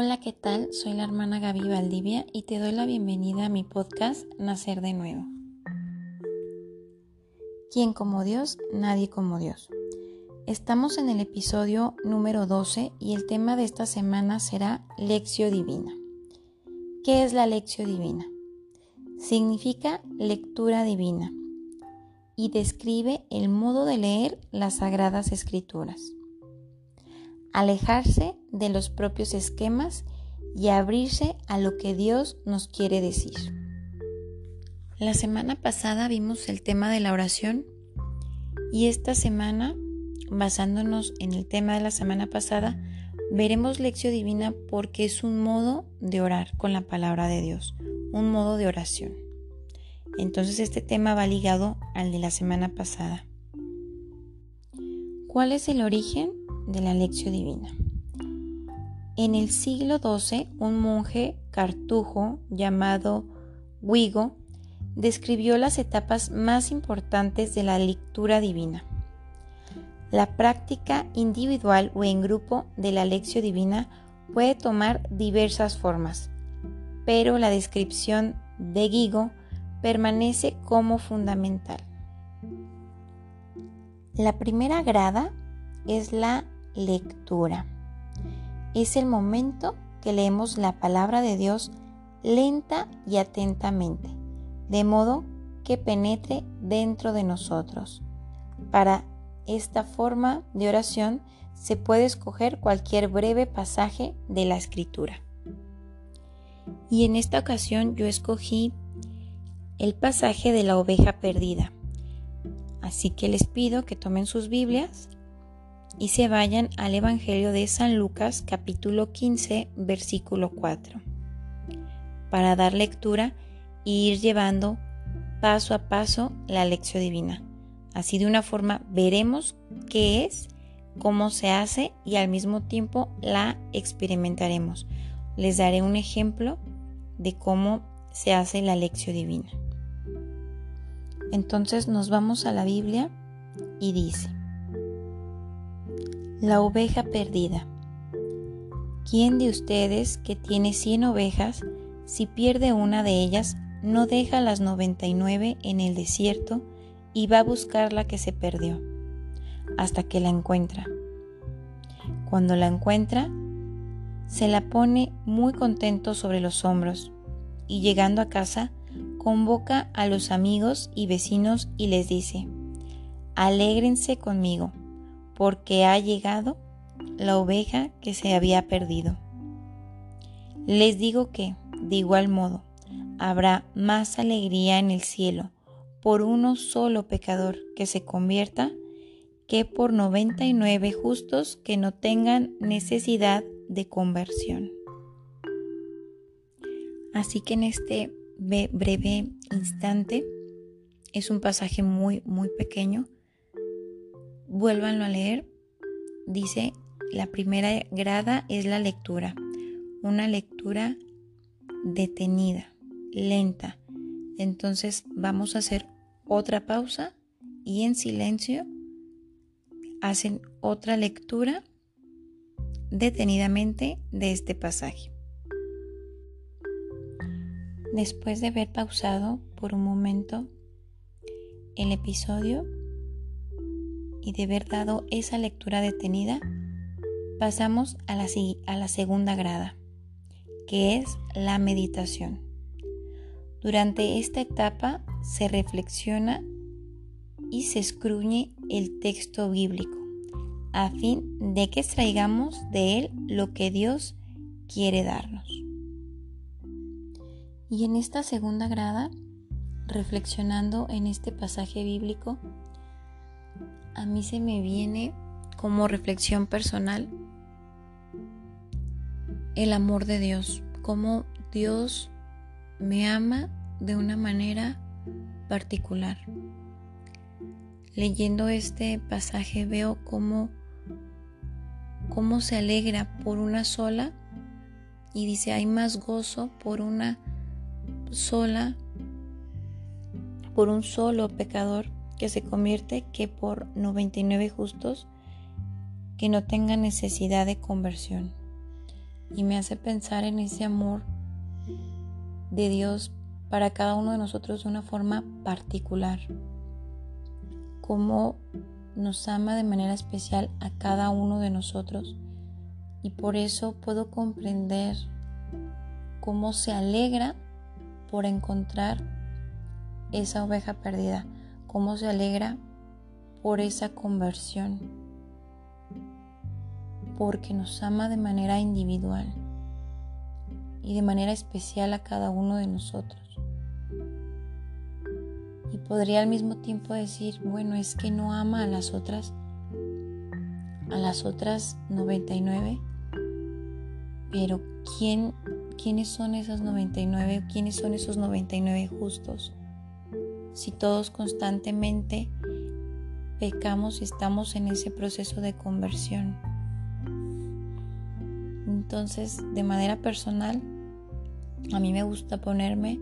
Hola, ¿qué tal? Soy la hermana Gaby Valdivia y te doy la bienvenida a mi podcast Nacer de Nuevo. ¿Quién como Dios? Nadie como Dios. Estamos en el episodio número 12 y el tema de esta semana será Lección Divina. ¿Qué es la Lección Divina? Significa lectura divina y describe el modo de leer las sagradas escrituras alejarse de los propios esquemas y abrirse a lo que Dios nos quiere decir. La semana pasada vimos el tema de la oración y esta semana, basándonos en el tema de la semana pasada, veremos lección divina porque es un modo de orar con la palabra de Dios, un modo de oración. Entonces este tema va ligado al de la semana pasada. ¿Cuál es el origen de la lección divina. En el siglo XII, un monje cartujo llamado Guigo describió las etapas más importantes de la lectura divina. La práctica individual o en grupo de la lección divina puede tomar diversas formas, pero la descripción de Guigo permanece como fundamental. La primera grada es la lectura. Es el momento que leemos la palabra de Dios lenta y atentamente, de modo que penetre dentro de nosotros. Para esta forma de oración se puede escoger cualquier breve pasaje de la escritura. Y en esta ocasión yo escogí el pasaje de la oveja perdida. Así que les pido que tomen sus Biblias y se vayan al Evangelio de San Lucas capítulo 15 versículo 4 para dar lectura e ir llevando paso a paso la lección divina. Así de una forma veremos qué es, cómo se hace y al mismo tiempo la experimentaremos. Les daré un ejemplo de cómo se hace la lección divina. Entonces nos vamos a la Biblia y dice, la oveja perdida. ¿Quién de ustedes que tiene cien ovejas, si pierde una de ellas, no deja las noventa y nueve en el desierto y va a buscar la que se perdió, hasta que la encuentra? Cuando la encuentra, se la pone muy contento sobre los hombros y llegando a casa, convoca a los amigos y vecinos y les dice, alégrense conmigo porque ha llegado la oveja que se había perdido. Les digo que, de igual modo, habrá más alegría en el cielo por uno solo pecador que se convierta que por 99 justos que no tengan necesidad de conversión. Así que en este breve instante es un pasaje muy, muy pequeño vuélvanlo a leer. Dice, la primera grada es la lectura, una lectura detenida, lenta. Entonces vamos a hacer otra pausa y en silencio hacen otra lectura detenidamente de este pasaje. Después de haber pausado por un momento el episodio, y de haber dado esa lectura detenida, pasamos a la, a la segunda grada, que es la meditación. Durante esta etapa se reflexiona y se escruñe el texto bíblico, a fin de que extraigamos de él lo que Dios quiere darnos. Y en esta segunda grada, reflexionando en este pasaje bíblico, a mí se me viene como reflexión personal el amor de Dios, cómo Dios me ama de una manera particular. Leyendo este pasaje veo cómo, cómo se alegra por una sola y dice hay más gozo por una sola, por un solo pecador que se convierte que por 99 justos que no tengan necesidad de conversión. y me hace pensar en ese amor de Dios para cada uno de nosotros de una forma particular. Cómo nos ama de manera especial a cada uno de nosotros y por eso puedo comprender cómo se alegra por encontrar esa oveja perdida, cómo se alegra por esa conversión, porque nos ama de manera individual y de manera especial a cada uno de nosotros. Y podría al mismo tiempo decir, bueno, es que no ama a las otras, a las otras 99, pero ¿quién, ¿quiénes son esas 99? ¿Quiénes son esos 99 justos? Si todos constantemente pecamos y estamos en ese proceso de conversión. Entonces, de manera personal, a mí me gusta ponerme,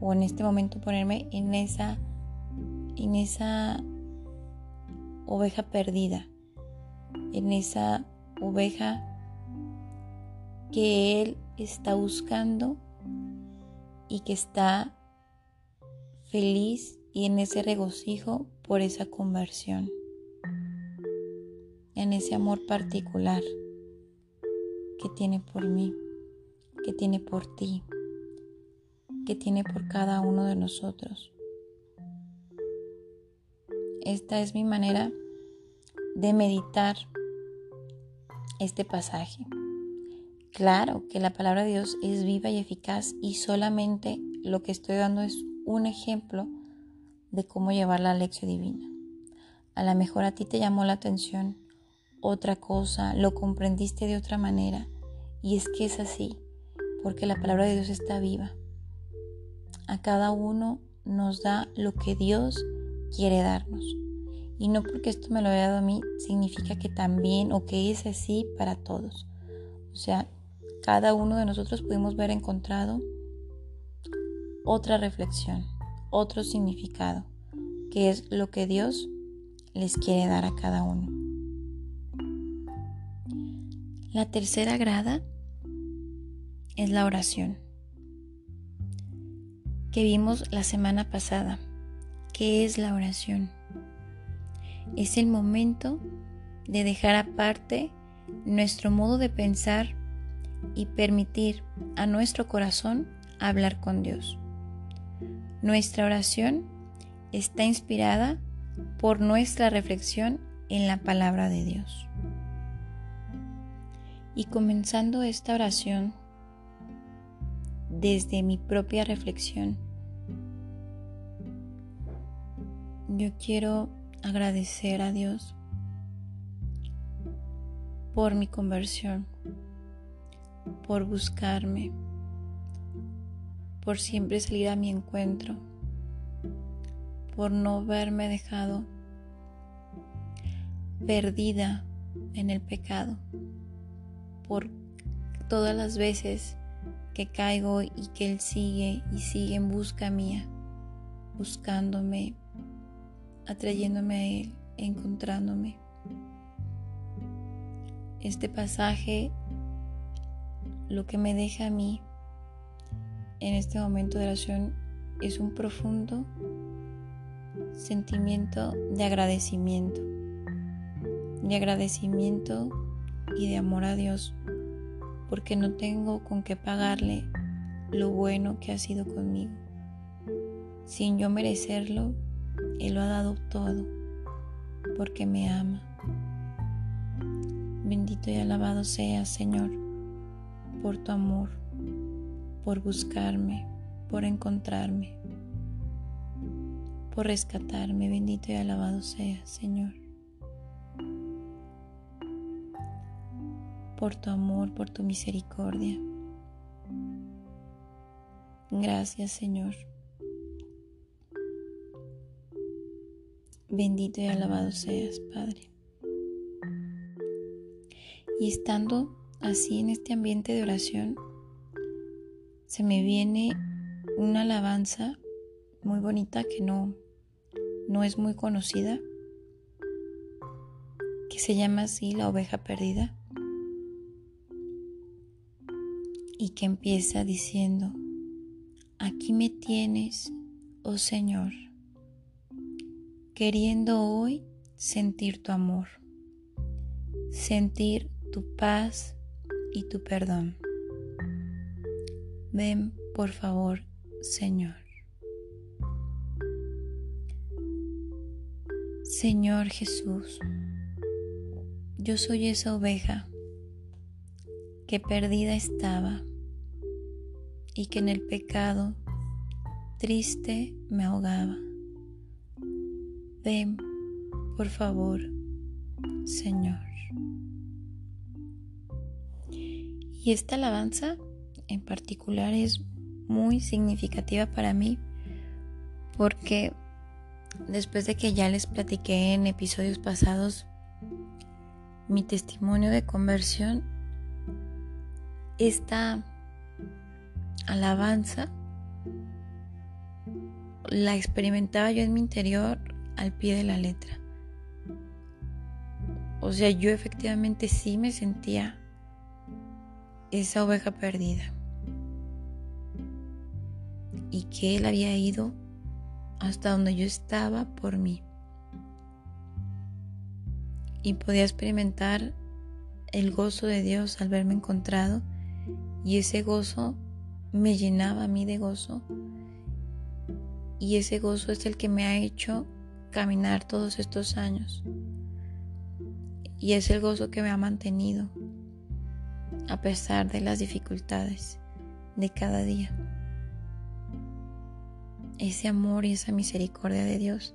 o en este momento ponerme en esa, en esa oveja perdida, en esa oveja que Él está buscando y que está feliz y en ese regocijo por esa conversión, en ese amor particular que tiene por mí, que tiene por ti, que tiene por cada uno de nosotros. Esta es mi manera de meditar este pasaje. Claro que la palabra de Dios es viva y eficaz y solamente lo que estoy dando es un ejemplo de cómo llevar la lección divina. A lo mejor a ti te llamó la atención otra cosa, lo comprendiste de otra manera y es que es así, porque la palabra de Dios está viva. A cada uno nos da lo que Dios quiere darnos. Y no porque esto me lo haya dado a mí significa que también o que es así para todos. O sea, cada uno de nosotros pudimos ver encontrado otra reflexión, otro significado, que es lo que Dios les quiere dar a cada uno. La tercera grada es la oración, que vimos la semana pasada. ¿Qué es la oración? Es el momento de dejar aparte nuestro modo de pensar y permitir a nuestro corazón hablar con Dios. Nuestra oración está inspirada por nuestra reflexión en la palabra de Dios. Y comenzando esta oración desde mi propia reflexión, yo quiero agradecer a Dios por mi conversión por buscarme, por siempre salir a mi encuentro, por no verme dejado perdida en el pecado, por todas las veces que caigo y que Él sigue y sigue en busca mía, buscándome, atrayéndome a Él, encontrándome. Este pasaje lo que me deja a mí en este momento de oración es un profundo sentimiento de agradecimiento, de agradecimiento y de amor a Dios, porque no tengo con qué pagarle lo bueno que ha sido conmigo. Sin yo merecerlo, Él lo ha dado todo, porque me ama. Bendito y alabado sea, Señor por tu amor, por buscarme, por encontrarme, por rescatarme. Bendito y alabado sea, Señor. Por tu amor, por tu misericordia. Gracias, Señor. Bendito y alabado seas, Padre. Y estando así en este ambiente de oración, se me viene una alabanza muy bonita que no, no es muy conocida, que se llama así La oveja perdida. y que empieza diciendo, aquí me tienes, oh Señor, queriendo hoy sentir tu amor, sentir tu paz y tu perdón. Ven, por favor, Señor. Señor Jesús, yo soy esa oveja que perdida estaba y que en el pecado triste me ahogaba. Ven, por favor, Señor. Y esta alabanza en particular es muy significativa para mí porque después de que ya les platiqué en episodios pasados mi testimonio de conversión, esta alabanza la experimentaba yo en mi interior al pie de la letra. O sea, yo efectivamente sí me sentía esa oveja perdida. Y que Él había ido hasta donde yo estaba por mí. Y podía experimentar el gozo de Dios al verme encontrado. Y ese gozo me llenaba a mí de gozo. Y ese gozo es el que me ha hecho caminar todos estos años. Y es el gozo que me ha mantenido a pesar de las dificultades de cada día. Ese amor y esa misericordia de Dios.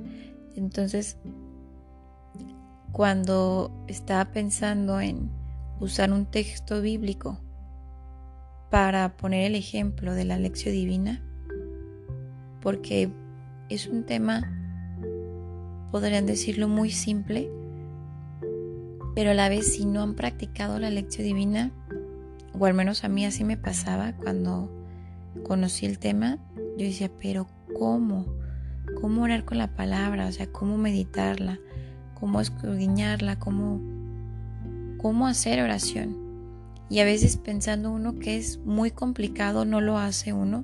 Entonces, cuando estaba pensando en usar un texto bíblico para poner el ejemplo de la lección divina, porque es un tema, podrían decirlo, muy simple, pero a la vez si no han practicado la lección divina, o al menos a mí así me pasaba cuando conocí el tema, yo decía, pero ¿cómo? ¿Cómo orar con la palabra? O sea, ¿cómo meditarla? ¿Cómo escudriñarla? ¿Cómo, cómo hacer oración? Y a veces pensando uno que es muy complicado, no lo hace uno.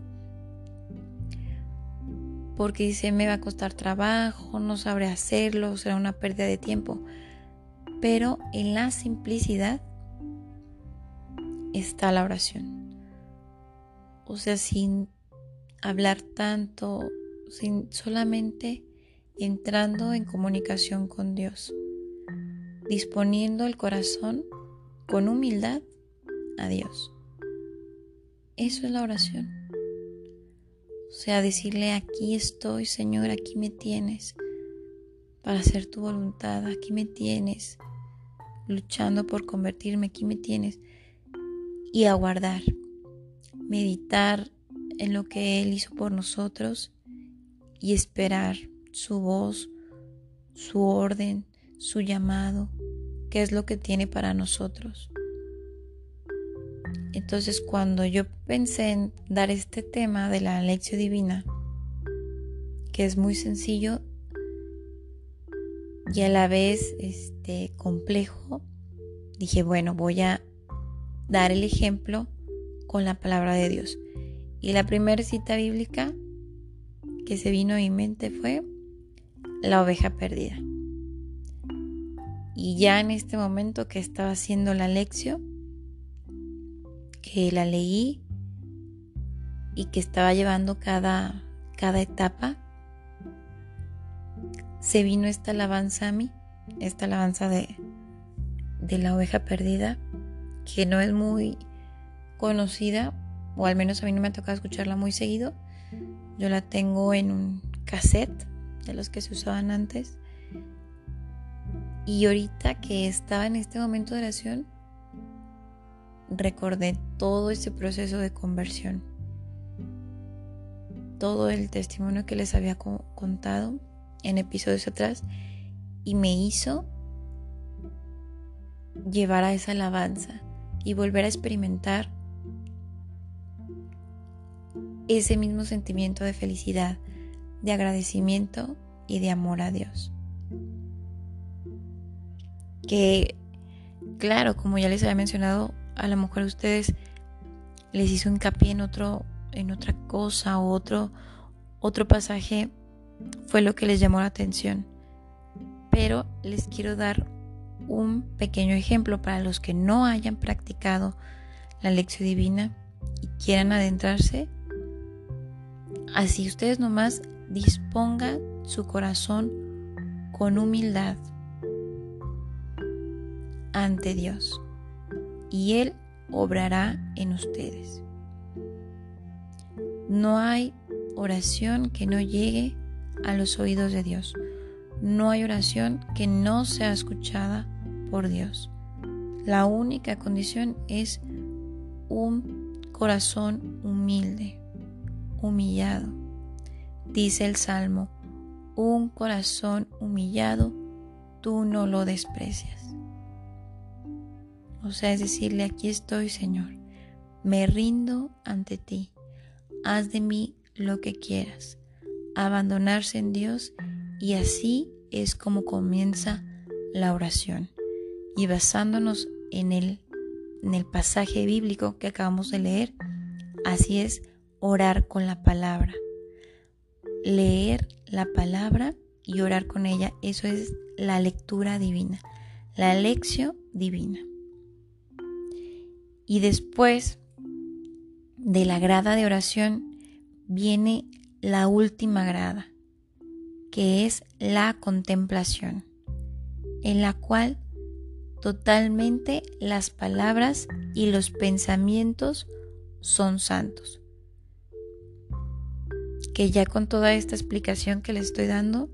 Porque dice, me va a costar trabajo, no sabré hacerlo, será una pérdida de tiempo. Pero en la simplicidad está la oración. O sea, sin hablar tanto, sin solamente entrando en comunicación con Dios, disponiendo el corazón con humildad a Dios. Eso es la oración. O sea, decirle, aquí estoy, Señor, aquí me tienes para hacer tu voluntad, aquí me tienes luchando por convertirme, aquí me tienes y aguardar, meditar en lo que Él hizo por nosotros y esperar su voz, su orden, su llamado, qué es lo que tiene para nosotros. Entonces cuando yo pensé en dar este tema de la lección divina, que es muy sencillo y a la vez este complejo, dije, bueno, voy a dar el ejemplo con la palabra de Dios. Y la primera cita bíblica que se vino a mi mente fue la oveja perdida. Y ya en este momento que estaba haciendo la lección, que la leí y que estaba llevando cada, cada etapa, se vino esta alabanza a mí, esta alabanza de, de la oveja perdida que no es muy conocida, o al menos a mí no me ha tocado escucharla muy seguido. Yo la tengo en un cassette de los que se usaban antes. Y ahorita que estaba en este momento de oración, recordé todo ese proceso de conversión. Todo el testimonio que les había contado en episodios atrás y me hizo llevar a esa alabanza y volver a experimentar ese mismo sentimiento de felicidad, de agradecimiento y de amor a Dios. Que, claro, como ya les había mencionado, a lo mejor ustedes les hizo hincapié en otro, en otra cosa o otro, otro pasaje fue lo que les llamó la atención. Pero les quiero dar un pequeño ejemplo para los que no hayan practicado la lección divina y quieran adentrarse. Así ustedes nomás dispongan su corazón con humildad ante Dios y Él obrará en ustedes. No hay oración que no llegue a los oídos de Dios. No hay oración que no sea escuchada por Dios. La única condición es un corazón humilde, humillado. Dice el Salmo, un corazón humillado, tú no lo desprecias. O sea, es decirle, aquí estoy, Señor, me rindo ante ti, haz de mí lo que quieras, abandonarse en Dios y así es como comienza la oración. Y basándonos en el, en el pasaje bíblico que acabamos de leer, así es orar con la palabra. Leer la palabra y orar con ella, eso es la lectura divina, la lección divina. Y después de la grada de oración viene la última grada, que es la contemplación, en la cual totalmente las palabras y los pensamientos son santos. Que ya con toda esta explicación que le estoy dando,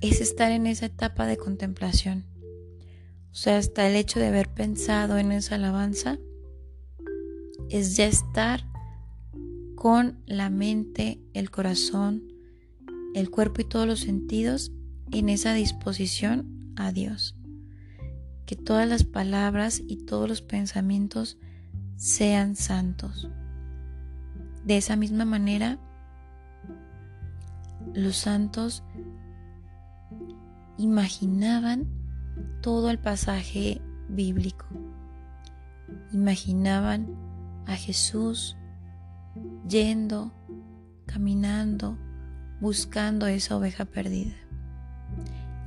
es estar en esa etapa de contemplación o sea, hasta el hecho de haber pensado en esa alabanza es ya estar con la mente, el corazón, el cuerpo y todos los sentidos en esa disposición a Dios. Que todas las palabras y todos los pensamientos sean santos. De esa misma manera, los santos imaginaban todo el pasaje bíblico. Imaginaban a Jesús yendo, caminando, buscando esa oveja perdida.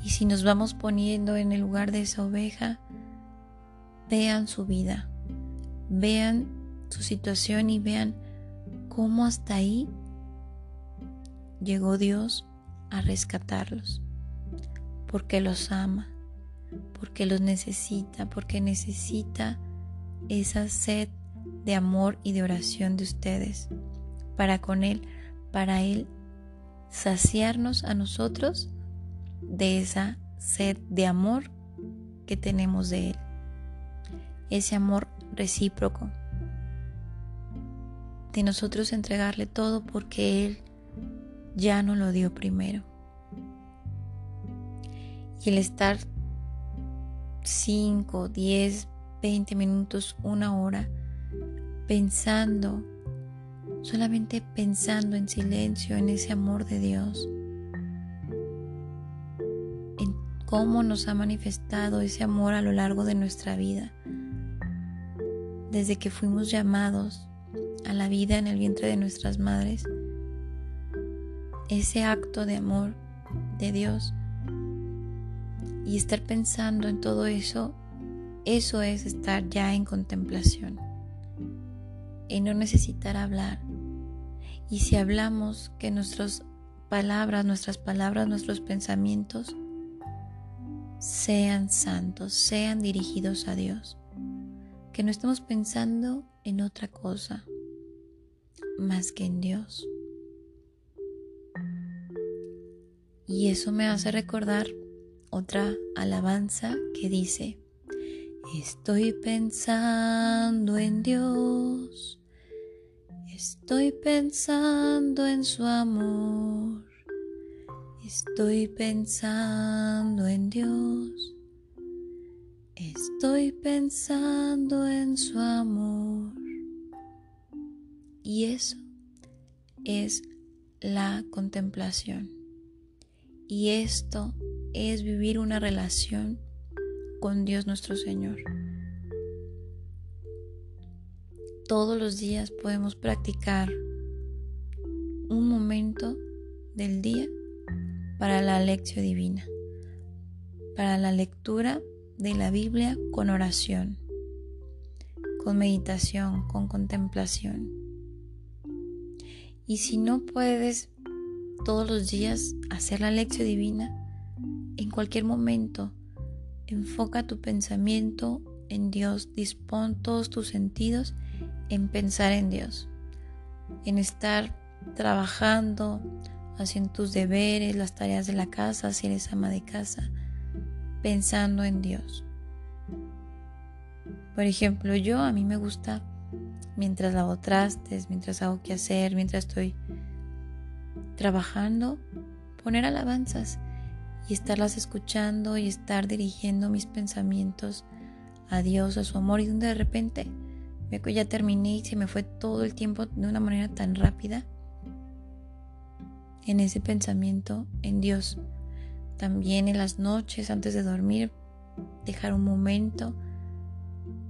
Y si nos vamos poniendo en el lugar de esa oveja, vean su vida, vean su situación y vean cómo hasta ahí llegó Dios a rescatarlos, porque los ama, porque los necesita, porque necesita esa sed de amor y de oración de ustedes para con Él, para Él saciarnos a nosotros de esa sed de amor que tenemos de Él. Ese amor recíproco. De nosotros entregarle todo porque Él ya nos lo dio primero. Y el estar 5, 10, 20 minutos, una hora, pensando, solamente pensando en silencio en ese amor de Dios, en cómo nos ha manifestado ese amor a lo largo de nuestra vida, desde que fuimos llamados a la vida en el vientre de nuestras madres, ese acto de amor de Dios y estar pensando en todo eso, eso es estar ya en contemplación, en no necesitar hablar. Y si hablamos, que nuestras palabras, nuestras palabras, nuestros pensamientos sean santos, sean dirigidos a Dios. Que no estemos pensando en otra cosa más que en Dios. Y eso me hace recordar otra alabanza que dice, estoy pensando en Dios, estoy pensando en su amor, estoy pensando en Dios, estoy pensando en su amor. Y eso es la contemplación. Y esto es vivir una relación con Dios nuestro Señor. todos los días podemos practicar un momento del día para la lección divina, para la lectura de la Biblia con oración, con meditación, con contemplación. Y si no puedes todos los días hacer la lección divina, en cualquier momento enfoca tu pensamiento en Dios, dispón todos tus sentidos en pensar en Dios, en estar trabajando, haciendo tus deberes, las tareas de la casa, si eres ama de casa, pensando en Dios. Por ejemplo, yo a mí me gusta mientras lavo trastes, mientras hago que hacer, mientras estoy trabajando, poner alabanzas y estarlas escuchando y estar dirigiendo mis pensamientos a Dios, a su amor y de repente ya terminé y se me fue todo el tiempo de una manera tan rápida en ese pensamiento en Dios. También en las noches antes de dormir, dejar un momento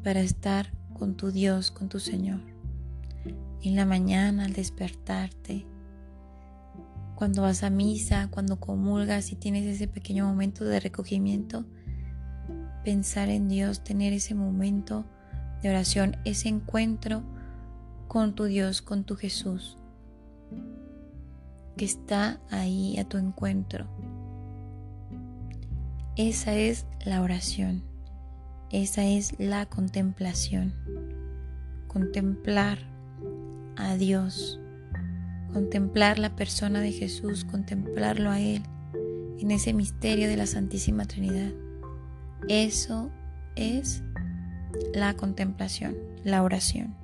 para estar con tu Dios, con tu Señor. En la mañana al despertarte, cuando vas a misa, cuando comulgas y tienes ese pequeño momento de recogimiento, pensar en Dios, tener ese momento de oración, ese encuentro con tu Dios, con tu Jesús, que está ahí a tu encuentro. Esa es la oración, esa es la contemplación, contemplar a Dios, contemplar la persona de Jesús, contemplarlo a Él en ese misterio de la Santísima Trinidad. Eso es la contemplación, la oración.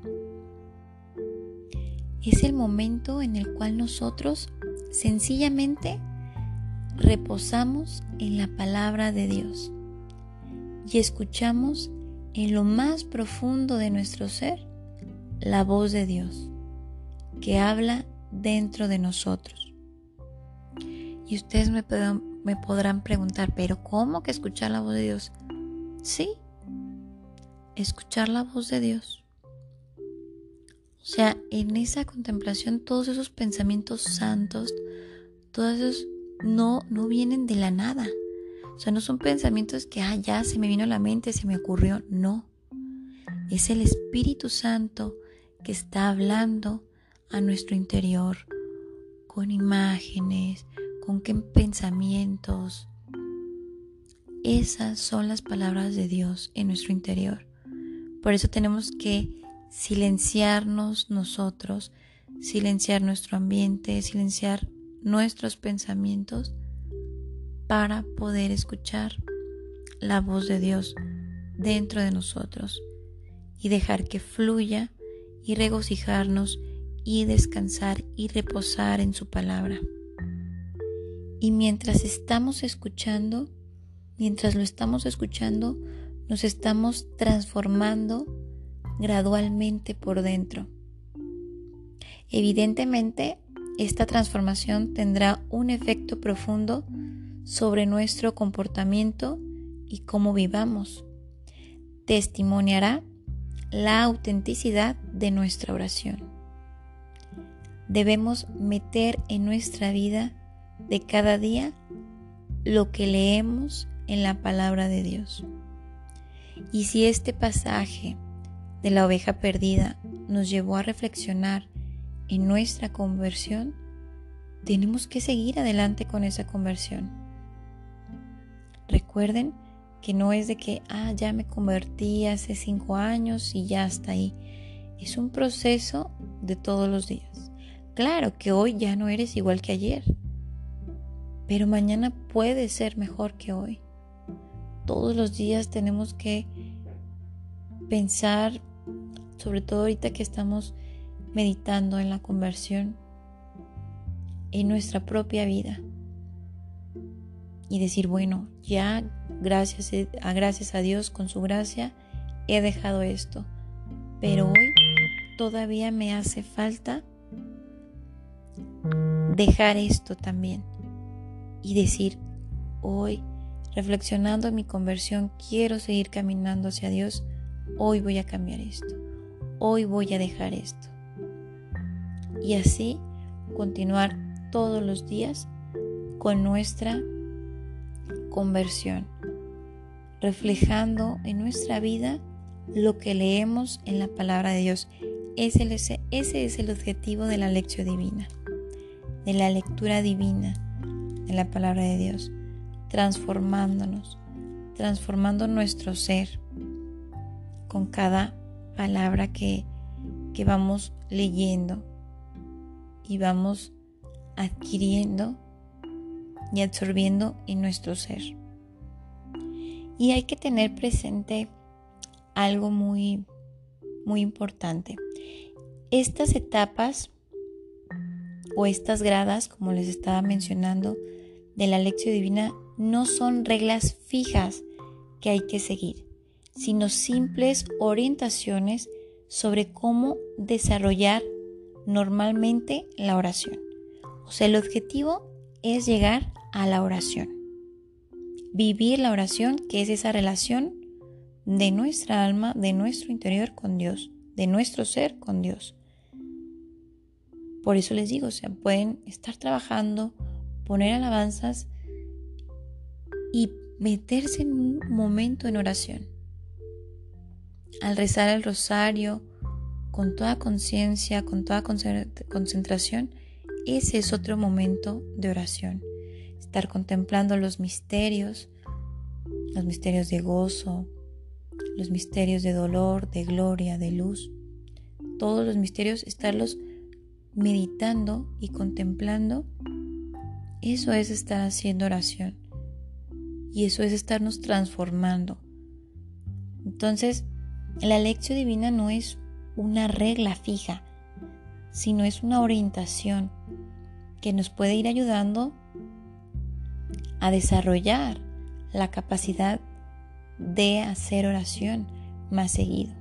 Es el momento en el cual nosotros sencillamente reposamos en la palabra de Dios y escuchamos en lo más profundo de nuestro ser la voz de Dios que habla dentro de nosotros. Y ustedes me, podrán preguntar, pero ¿cómo que escuchar la voz de Dios? Sí, escuchar la voz de Dios. O sea, en esa contemplación todos esos pensamientos santos, todos esos no, no vienen de la nada. O sea, no son pensamientos que, ah, ya se me vino a la mente, se me ocurrió. No. Es el Espíritu Santo que está hablando a nuestro interior con imágenes, con qué pensamientos. Esas son las palabras de Dios en nuestro interior. Por eso tenemos que silenciarnos nosotros, silenciar nuestro ambiente, silenciar nuestros pensamientos para poder escuchar la voz de Dios dentro de nosotros y dejar que fluya y regocijarnos y descansar y reposar en su palabra. Y mientras estamos escuchando, mientras lo estamos escuchando, nos estamos transformando gradualmente por dentro. Evidentemente, esta transformación tendrá un efecto profundo sobre nuestro comportamiento y cómo vivamos. Testimoniará la autenticidad de nuestra oración. Debemos meter en nuestra vida de cada día lo que leemos en la palabra de Dios. Y si este pasaje de la oveja perdida nos llevó a reflexionar en nuestra conversión, tenemos que seguir adelante con esa conversión. Recuerden que no es de que, ah, ya me convertí hace cinco años y ya está ahí. Es un proceso de todos los días. Claro que hoy ya no eres igual que ayer, pero mañana puede ser mejor que hoy todos los días tenemos que pensar, sobre todo ahorita que estamos meditando en la conversión, en nuestra propia vida. Y decir, bueno, ya gracias a, gracias a Dios, con su gracia, he dejado esto. Pero hoy todavía me hace falta dejar esto también. Y decir, hoy reflexionando en mi conversión, quiero seguir caminando hacia Dios, hoy voy a cambiar esto. hoy voy a dejar esto. Y así continuar todos los días con nuestra conversión, reflejando en nuestra vida lo que leemos en la palabra de Dios. Ese, ese es el objetivo de la lección divina, de la lectura divina de la palabra de Dios, transformándonos, transformando nuestro ser con cada palabra que, que vamos leyendo y vamos adquiriendo y absorbiendo en nuestro ser. Y hay que tener presente algo muy, muy importante. Estas etapas o estas gradas, como les estaba mencionando, de la lección divina no son reglas fijas que hay que seguir, sino simples orientaciones sobre cómo desarrollar normalmente la oración. O sea, el objetivo es llegar a la oración. Vivir la oración, que es esa relación de nuestra alma, de nuestro interior con Dios, de nuestro ser con Dios. Por eso les digo, o sea, pueden estar trabajando, poner alabanzas y meterse en un momento en oración. Al rezar el rosario, con toda conciencia, con toda concentración, ese es otro momento de oración. Estar contemplando los misterios, los misterios de gozo, los misterios de dolor, de gloria, de luz. Todos los misterios, estarlos meditando y contemplando, eso es estar haciendo oración. Y eso es estarnos transformando. Entonces, la lección divina no es una regla fija, sino es una orientación que nos puede ir ayudando a desarrollar la capacidad de hacer oración más seguido,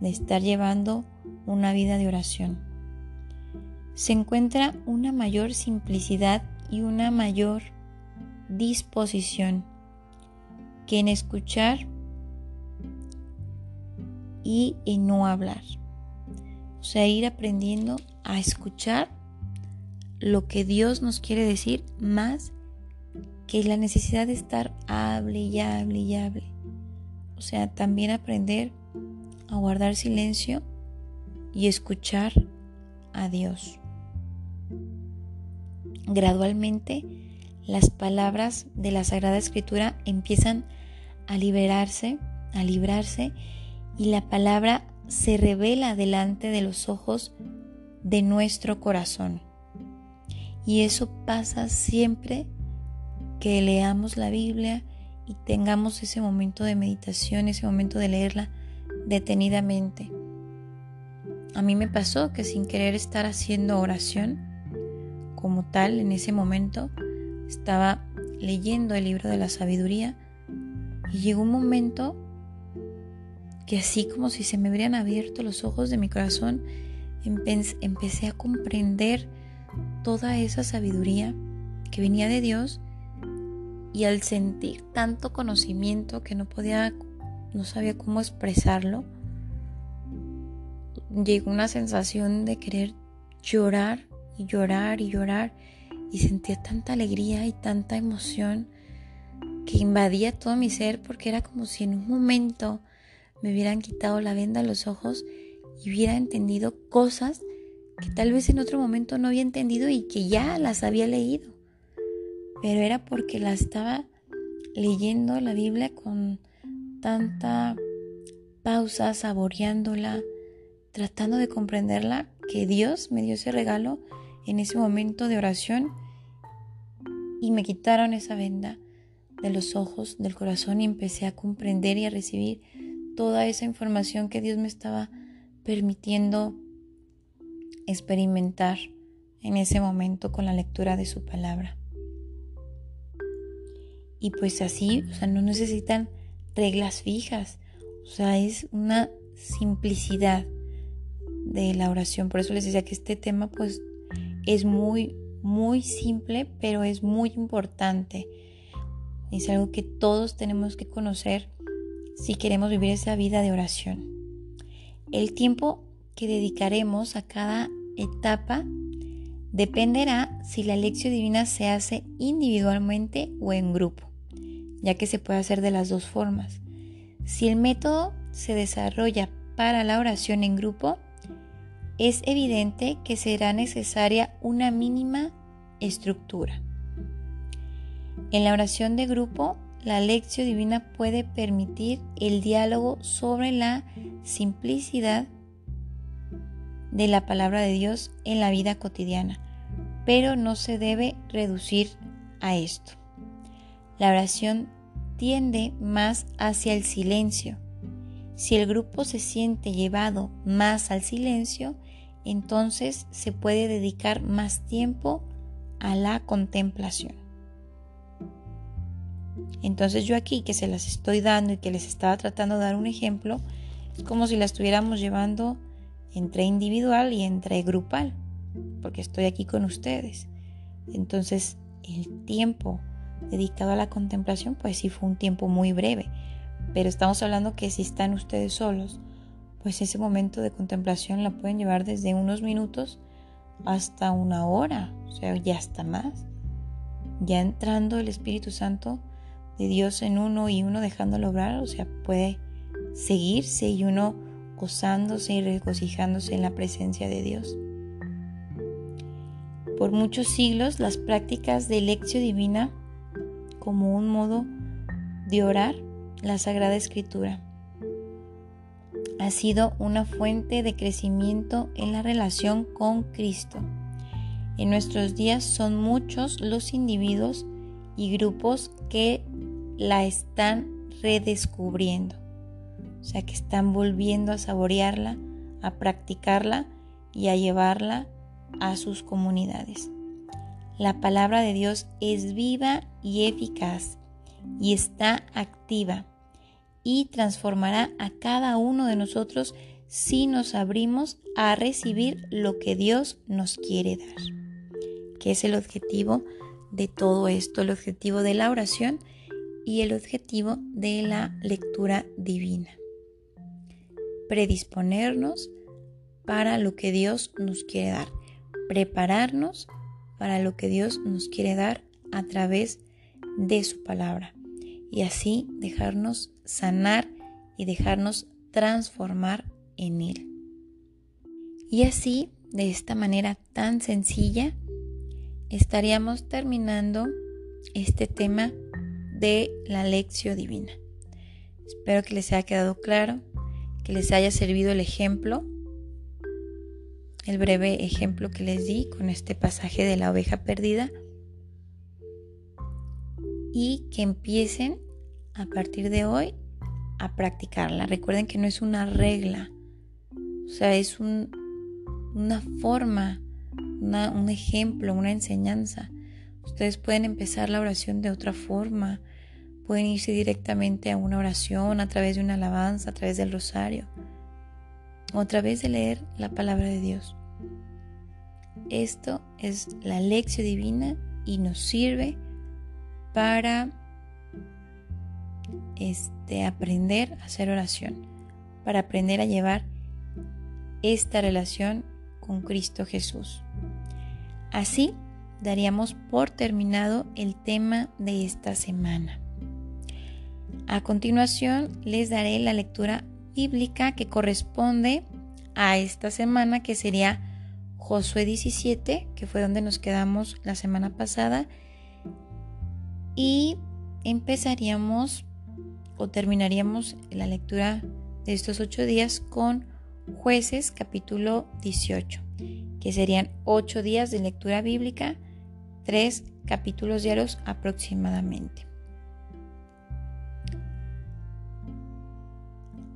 de estar llevando una vida de oración. Se encuentra una mayor simplicidad y una mayor disposición que en escuchar y en no hablar. O sea, ir aprendiendo a escuchar lo que Dios nos quiere decir más que la necesidad de estar hable y hable y hable. O sea, también aprender a guardar silencio y escuchar a Dios. Gradualmente, las palabras de la Sagrada Escritura empiezan a liberarse, a librarse, y la palabra se revela delante de los ojos de nuestro corazón. Y eso pasa siempre que leamos la Biblia y tengamos ese momento de meditación, ese momento de leerla detenidamente. A mí me pasó que sin querer estar haciendo oración como tal en ese momento, estaba leyendo el libro de la sabiduría y llegó un momento que así como si se me hubieran abierto los ojos de mi corazón, empecé a comprender toda esa sabiduría que venía de Dios y al sentir tanto conocimiento que no podía, no sabía cómo expresarlo, llegó una sensación de querer llorar y llorar y llorar y sentía tanta alegría y tanta emoción que invadía todo mi ser porque era como si en un momento me hubieran quitado la venda de los ojos y hubiera entendido cosas que tal vez en otro momento no había entendido y que ya las había leído. Pero era porque la estaba leyendo la Biblia con tanta pausa, saboreándola, tratando de comprenderla, que Dios me dio ese regalo en ese momento de oración y me quitaron esa venda de los ojos, del corazón y empecé a comprender y a recibir toda esa información que Dios me estaba permitiendo experimentar en ese momento con la lectura de su palabra. Y pues así, o sea, no necesitan reglas fijas, o sea, es una simplicidad de la oración. Por eso les decía que este tema pues es muy, muy simple, pero es muy importante. Es algo que todos tenemos que conocer si queremos vivir esa vida de oración. El tiempo que dedicaremos a cada etapa dependerá si la lección divina se hace individualmente o en grupo, ya que se puede hacer de las dos formas. Si el método se desarrolla para la oración en grupo, es evidente que será necesaria una mínima estructura. En la oración de grupo, la lección divina puede permitir el diálogo sobre la simplicidad de la palabra de Dios en la vida cotidiana, pero no se debe reducir a esto. La oración tiende más hacia el silencio. Si el grupo se siente llevado más al silencio, entonces se puede dedicar más tiempo a la contemplación. Entonces yo aquí que se las estoy dando y que les estaba tratando de dar un ejemplo, es como si la estuviéramos llevando entre individual y entre grupal, porque estoy aquí con ustedes. Entonces el tiempo dedicado a la contemplación, pues sí fue un tiempo muy breve, pero estamos hablando que si están ustedes solos, pues ese momento de contemplación la pueden llevar desde unos minutos hasta una hora, o sea, ya hasta más. Ya entrando el Espíritu Santo de Dios en uno y uno dejándolo obrar, o sea, puede seguirse y uno gozándose y regocijándose en la presencia de Dios. Por muchos siglos las prácticas de lección divina como un modo de orar la Sagrada Escritura ha sido una fuente de crecimiento en la relación con Cristo. En nuestros días son muchos los individuos y grupos que la están redescubriendo. O sea, que están volviendo a saborearla, a practicarla y a llevarla a sus comunidades. La palabra de Dios es viva y eficaz y está activa y transformará a cada uno de nosotros si nos abrimos a recibir lo que Dios nos quiere dar, que es el objetivo de todo esto, el objetivo de la oración y el objetivo de la lectura divina. Predisponernos para lo que Dios nos quiere dar, prepararnos para lo que Dios nos quiere dar a través de su palabra y así dejarnos sanar y dejarnos transformar en Él. Y así, de esta manera tan sencilla, estaríamos terminando este tema de la lección divina. Espero que les haya quedado claro, que les haya servido el ejemplo, el breve ejemplo que les di con este pasaje de la oveja perdida y que empiecen a partir de hoy a practicarla. Recuerden que no es una regla, o sea, es una forma, un ejemplo, una enseñanza. Ustedes pueden empezar la oración de otra forma, pueden irse directamente a una oración a través de una alabanza, a través del rosario, o a través de leer la palabra de Dios. Esto es la lección divina y nos sirve para este, aprender a hacer oración, para aprender a llevar esta relación con Cristo Jesús. Así daríamos por terminado el tema de esta semana. A continuación les daré la lectura bíblica que corresponde a esta semana, que sería Josué 17, que fue donde nos quedamos la semana pasada. Y empezaríamos o terminaríamos la lectura de estos ocho días con jueces capítulo 18, que serían ocho días de lectura bíblica, tres capítulos diarios aproximadamente.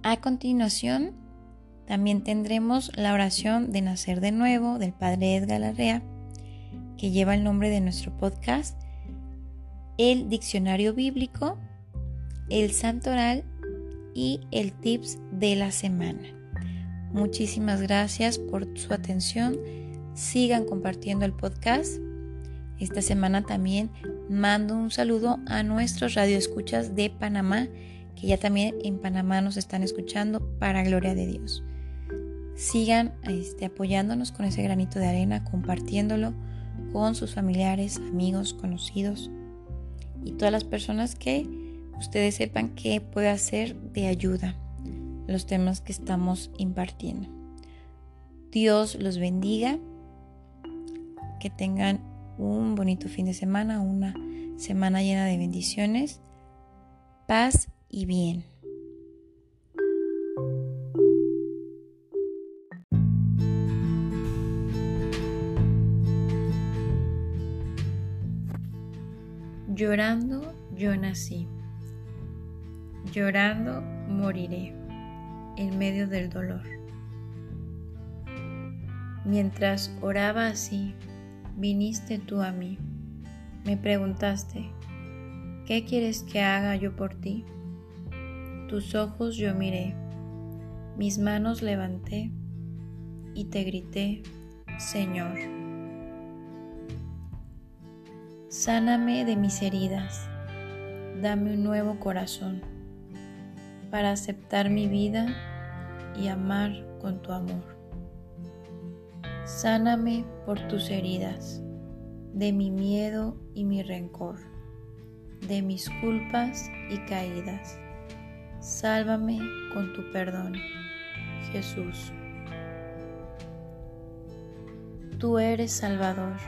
A continuación, también tendremos la oración de nacer de nuevo del Padre Edgar Larrea, que lleva el nombre de nuestro podcast, el diccionario bíblico el santoral y el tips de la semana. Muchísimas gracias por su atención. Sigan compartiendo el podcast. Esta semana también mando un saludo a nuestros radioescuchas de Panamá, que ya también en Panamá nos están escuchando para gloria de Dios. sigan este, apoyándonos con ese granito de arena, compartiéndolo con sus familiares, amigos, conocidos y todas las personas que ustedes sepan que puede hacer de ayuda los temas que estamos impartiendo. Dios los bendiga, que tengan un bonito fin de semana, una semana llena de bendiciones, paz y bien. Llorando yo nací, llorando moriré en medio del dolor. Mientras oraba así, viniste tú a mí. Me preguntaste, ¿qué quieres que haga yo por ti? Tus ojos yo miré, mis manos levanté y te grité, Señor. Sáname de mis heridas, dame un nuevo corazón para aceptar mi vida y amar con tu amor. Sáname por tus heridas, de mi miedo y mi rencor, de mis culpas y caídas. Sálvame con tu perdón, Jesús. Tú eres Salvador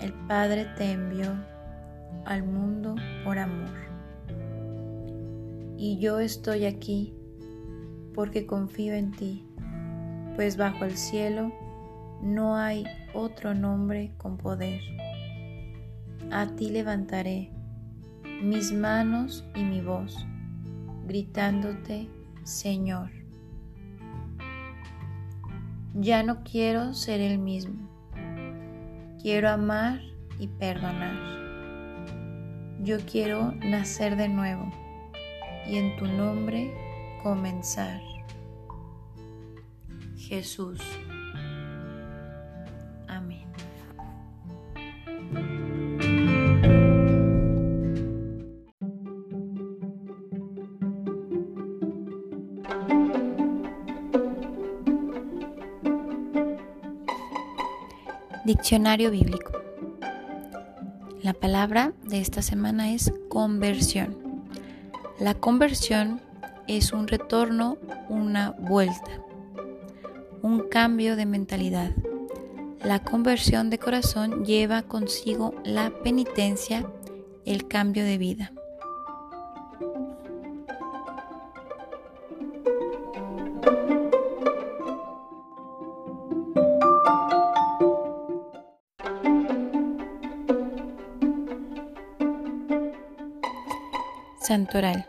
el Padre te envió al mundo por amor. Y yo estoy aquí porque confío en ti, pues bajo el cielo no hay otro nombre con poder. A ti levantaré mis manos y mi voz, gritándote, Señor. Ya no quiero ser el mismo Quiero amar y perdonar. Yo quiero nacer de nuevo y en tu nombre comenzar. Jesús. Diccionario bíblico. La palabra de esta semana es conversión. La conversión es un retorno, una vuelta, un cambio de mentalidad. La conversión de corazón lleva consigo la penitencia, el cambio de vida. Santoral.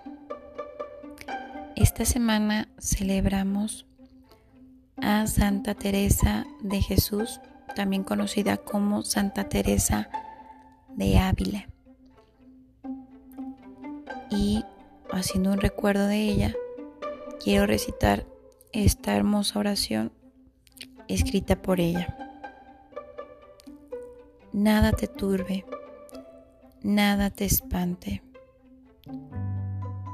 Esta semana celebramos a Santa Teresa de Jesús, también conocida como Santa Teresa de Ávila. Y haciendo un recuerdo de ella, quiero recitar esta hermosa oración escrita por ella. Nada te turbe, nada te espante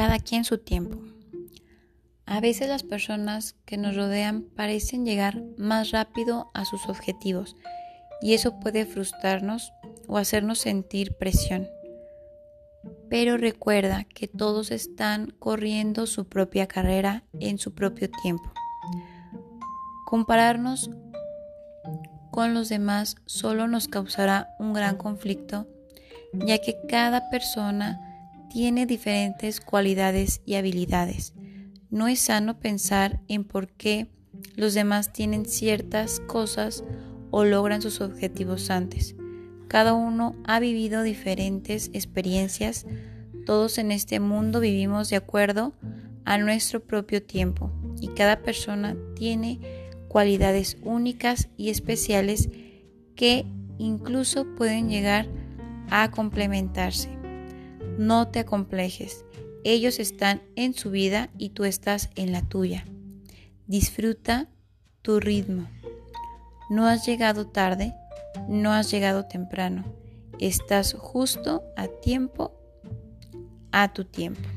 cada quien su tiempo. A veces las personas que nos rodean parecen llegar más rápido a sus objetivos y eso puede frustrarnos o hacernos sentir presión. Pero recuerda que todos están corriendo su propia carrera en su propio tiempo. Compararnos con los demás solo nos causará un gran conflicto, ya que cada persona tiene diferentes cualidades y habilidades. No es sano pensar en por qué los demás tienen ciertas cosas o logran sus objetivos antes. Cada uno ha vivido diferentes experiencias. Todos en este mundo vivimos de acuerdo a nuestro propio tiempo y cada persona tiene cualidades únicas y especiales que incluso pueden llegar a complementarse. No te acomplejes, ellos están en su vida y tú estás en la tuya. Disfruta tu ritmo. No has llegado tarde, no has llegado temprano, estás justo a tiempo, a tu tiempo.